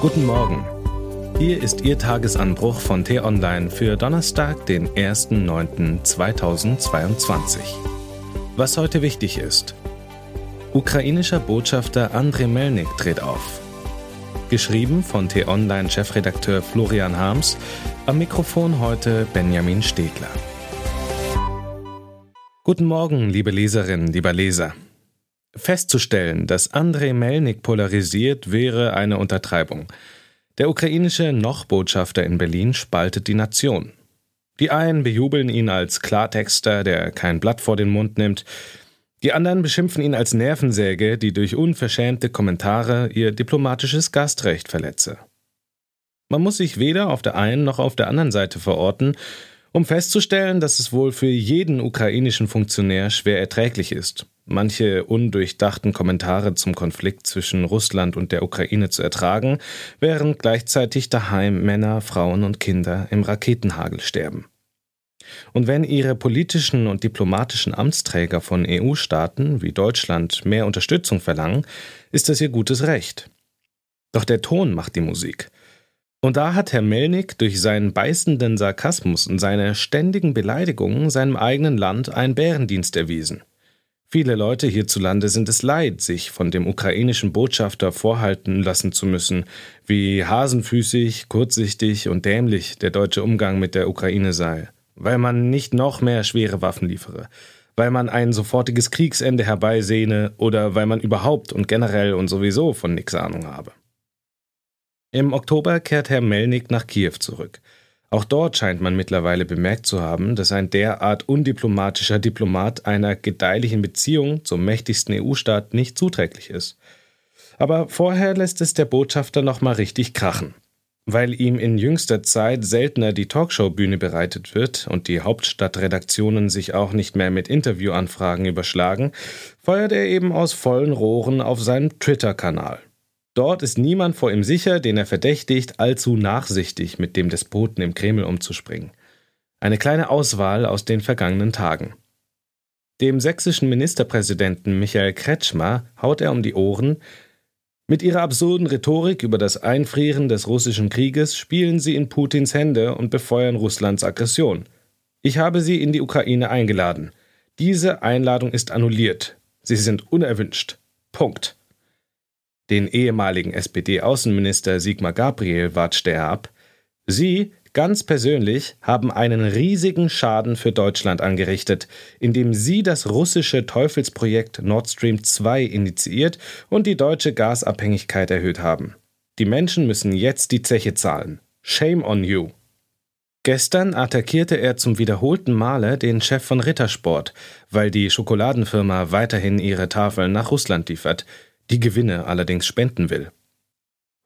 Guten Morgen. Hier ist Ihr Tagesanbruch von T-Online für Donnerstag, den 1.9.2022. Was heute wichtig ist. Ukrainischer Botschafter Andrei Melnik tritt auf. Geschrieben von T-Online-Chefredakteur Florian Harms. Am Mikrofon heute Benjamin Stegler. Guten Morgen, liebe Leserinnen, lieber Leser. Festzustellen, dass Andrei Melnik polarisiert, wäre eine Untertreibung. Der ukrainische Noch-Botschafter in Berlin spaltet die Nation. Die einen bejubeln ihn als Klartexter, der kein Blatt vor den Mund nimmt. Die anderen beschimpfen ihn als Nervensäge, die durch unverschämte Kommentare ihr diplomatisches Gastrecht verletze. Man muss sich weder auf der einen noch auf der anderen Seite verorten, um festzustellen, dass es wohl für jeden ukrainischen Funktionär schwer erträglich ist, manche undurchdachten Kommentare zum Konflikt zwischen Russland und der Ukraine zu ertragen, während gleichzeitig daheim Männer, Frauen und Kinder im Raketenhagel sterben. Und wenn ihre politischen und diplomatischen Amtsträger von EU-Staaten wie Deutschland mehr Unterstützung verlangen, ist das ihr gutes Recht. Doch der Ton macht die Musik. Und da hat Herr Melnick durch seinen beißenden Sarkasmus und seine ständigen Beleidigungen seinem eigenen Land einen Bärendienst erwiesen. Viele Leute hierzulande sind es leid, sich von dem ukrainischen Botschafter vorhalten lassen zu müssen, wie hasenfüßig, kurzsichtig und dämlich der deutsche Umgang mit der Ukraine sei, weil man nicht noch mehr schwere Waffen liefere, weil man ein sofortiges Kriegsende herbeisehne oder weil man überhaupt und generell und sowieso von nix Ahnung habe. Im Oktober kehrt Herr Melnik nach Kiew zurück. Auch dort scheint man mittlerweile bemerkt zu haben, dass ein derart undiplomatischer Diplomat einer gedeihlichen Beziehung zum mächtigsten EU-Staat nicht zuträglich ist. Aber vorher lässt es der Botschafter nochmal richtig krachen. Weil ihm in jüngster Zeit seltener die Talkshow-Bühne bereitet wird und die Hauptstadtredaktionen sich auch nicht mehr mit Interviewanfragen überschlagen, feuert er eben aus vollen Rohren auf seinem Twitter-Kanal. Dort ist niemand vor ihm sicher, den er verdächtigt, allzu nachsichtig mit dem Despoten im Kreml umzuspringen. Eine kleine Auswahl aus den vergangenen Tagen. Dem sächsischen Ministerpräsidenten Michael Kretschmer haut er um die Ohren, mit ihrer absurden Rhetorik über das Einfrieren des russischen Krieges spielen sie in Putins Hände und befeuern Russlands Aggression. Ich habe sie in die Ukraine eingeladen. Diese Einladung ist annulliert. Sie sind unerwünscht. Punkt. Den ehemaligen SPD-Außenminister Sigmar Gabriel watschte er ab. Sie, ganz persönlich, haben einen riesigen Schaden für Deutschland angerichtet, indem Sie das russische Teufelsprojekt Nord Stream 2 initiiert und die deutsche Gasabhängigkeit erhöht haben. Die Menschen müssen jetzt die Zeche zahlen. Shame on you. Gestern attackierte er zum wiederholten Male den Chef von Rittersport, weil die Schokoladenfirma weiterhin ihre Tafeln nach Russland liefert, die Gewinne allerdings spenden will.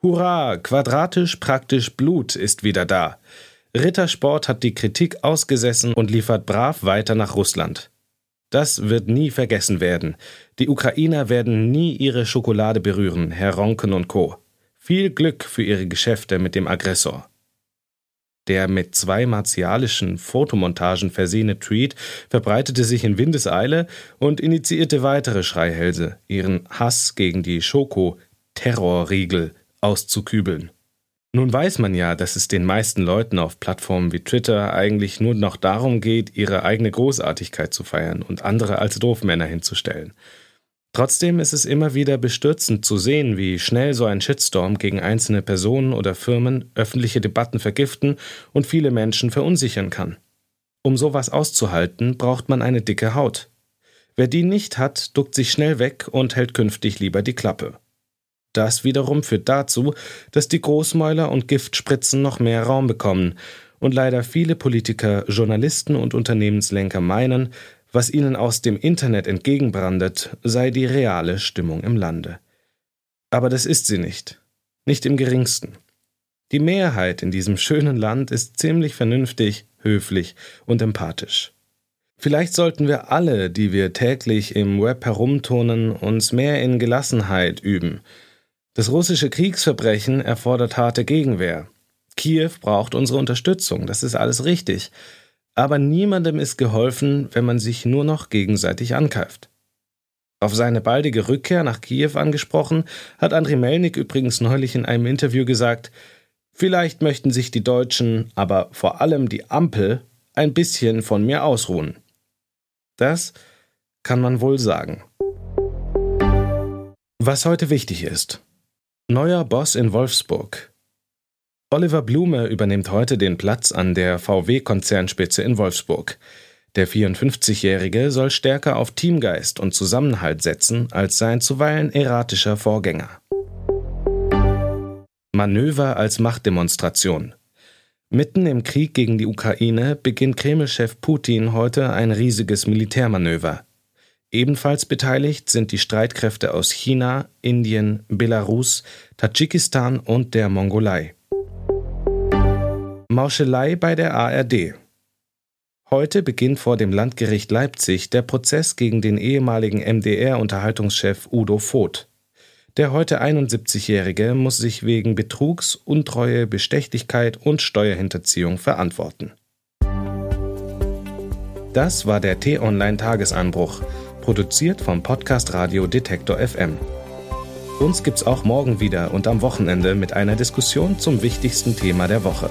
Hurra, quadratisch praktisch Blut ist wieder da. Rittersport hat die Kritik ausgesessen und liefert brav weiter nach Russland. Das wird nie vergessen werden. Die Ukrainer werden nie ihre Schokolade berühren, Herr Ronken und Co. Viel Glück für ihre Geschäfte mit dem Aggressor. Der mit zwei martialischen Fotomontagen versehene Tweet verbreitete sich in Windeseile und initiierte weitere Schreihälse, ihren Hass gegen die Schoko-Terrorriegel auszukübeln. Nun weiß man ja, dass es den meisten Leuten auf Plattformen wie Twitter eigentlich nur noch darum geht, ihre eigene Großartigkeit zu feiern und andere als Doofmänner hinzustellen. Trotzdem ist es immer wieder bestürzend zu sehen, wie schnell so ein Shitstorm gegen einzelne Personen oder Firmen öffentliche Debatten vergiften und viele Menschen verunsichern kann. Um sowas auszuhalten, braucht man eine dicke Haut. Wer die nicht hat, duckt sich schnell weg und hält künftig lieber die Klappe. Das wiederum führt dazu, dass die Großmäuler und Giftspritzen noch mehr Raum bekommen und leider viele Politiker, Journalisten und Unternehmenslenker meinen, was ihnen aus dem Internet entgegenbrandet, sei die reale Stimmung im Lande. Aber das ist sie nicht. Nicht im geringsten. Die Mehrheit in diesem schönen Land ist ziemlich vernünftig, höflich und empathisch. Vielleicht sollten wir alle, die wir täglich im Web herumturnen, uns mehr in Gelassenheit üben. Das russische Kriegsverbrechen erfordert harte Gegenwehr. Kiew braucht unsere Unterstützung, das ist alles richtig. Aber niemandem ist geholfen, wenn man sich nur noch gegenseitig ankeift. Auf seine baldige Rückkehr nach Kiew angesprochen, hat Andriy Melnik übrigens neulich in einem Interview gesagt, vielleicht möchten sich die Deutschen, aber vor allem die Ampel, ein bisschen von mir ausruhen. Das kann man wohl sagen. Was heute wichtig ist. Neuer Boss in Wolfsburg. Oliver Blume übernimmt heute den Platz an der VW-Konzernspitze in Wolfsburg. Der 54-Jährige soll stärker auf Teamgeist und Zusammenhalt setzen als sein zuweilen erratischer Vorgänger. Manöver als Machtdemonstration. Mitten im Krieg gegen die Ukraine beginnt Kreml-Chef Putin heute ein riesiges Militärmanöver. Ebenfalls beteiligt sind die Streitkräfte aus China, Indien, Belarus, Tadschikistan und der Mongolei. Mauschelei bei der ARD. Heute beginnt vor dem Landgericht Leipzig der Prozess gegen den ehemaligen MDR-Unterhaltungschef Udo Voth. Der heute 71-Jährige muss sich wegen Betrugs, Untreue, Bestechlichkeit und Steuerhinterziehung verantworten. Das war der T-Online-Tagesanbruch, produziert vom Podcast Radio Detektor FM. Uns gibt's auch morgen wieder und am Wochenende mit einer Diskussion zum wichtigsten Thema der Woche.